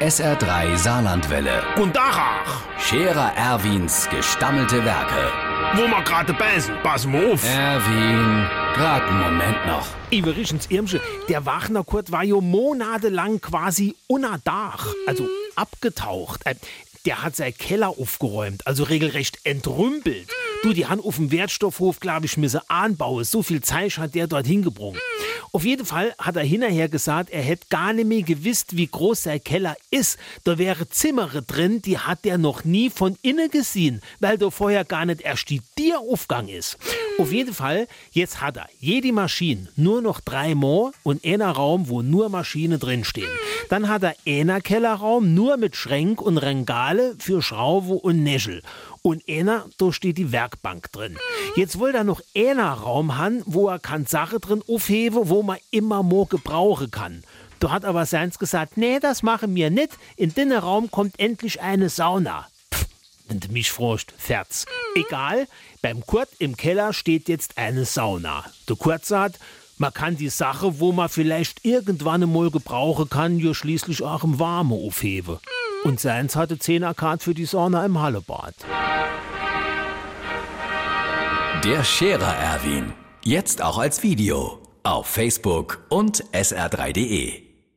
SR3 Saarlandwelle. Und Dachach, Scherer Erwins gestammelte Werke. wo ma gerade beißen, pass mal auf. Erwin, grad einen Moment noch. Iverichens Irmsche, der Wachner Kurt war jo monatelang quasi unter Dach, also abgetaucht. Äh, Der hat sein Keller aufgeräumt, also regelrecht entrümpelt. Du, die han auf dem Wertstoffhof, glaub ich, misse anbauen. So viel Zeit hat der dort hingebrungen. Auf jeden Fall hat er hinterher gesagt, er hätte gar nicht mehr gewusst, wie groß sein Keller ist. Da wäre Zimmere drin, die hat er noch nie von innen gesehen, weil da vorher gar nicht erst die Tieraufgang ist. Auf jeden Fall, jetzt hat er jede Maschine nur noch drei Mal und einer Raum, wo nur Maschine drinstehen. Dann hat er einer Kellerraum nur mit Schränk und Regale für Schraube und Näschel. Und einer, da steht die Werkbank drin. Jetzt will er noch einer Raum haben, wo er kann Sache drin aufheben, wo man immer more gebrauchen kann. Da hat aber seins gesagt, nee, das machen wir nicht. In den Raum kommt endlich eine Sauna. Pff, wenn du mich fragst, Ferz. Egal, beim Kurt im Keller steht jetzt eine Sauna. Der Kurt sagt, man kann die Sache, wo man vielleicht irgendwann einmal gebrauchen kann, ja schließlich auch im Warme aufheben. Und seins hatte 10 Akkad für die Sauna im Hallebad. Der Scherer Erwin. Jetzt auch als Video. Auf Facebook und sr3.de.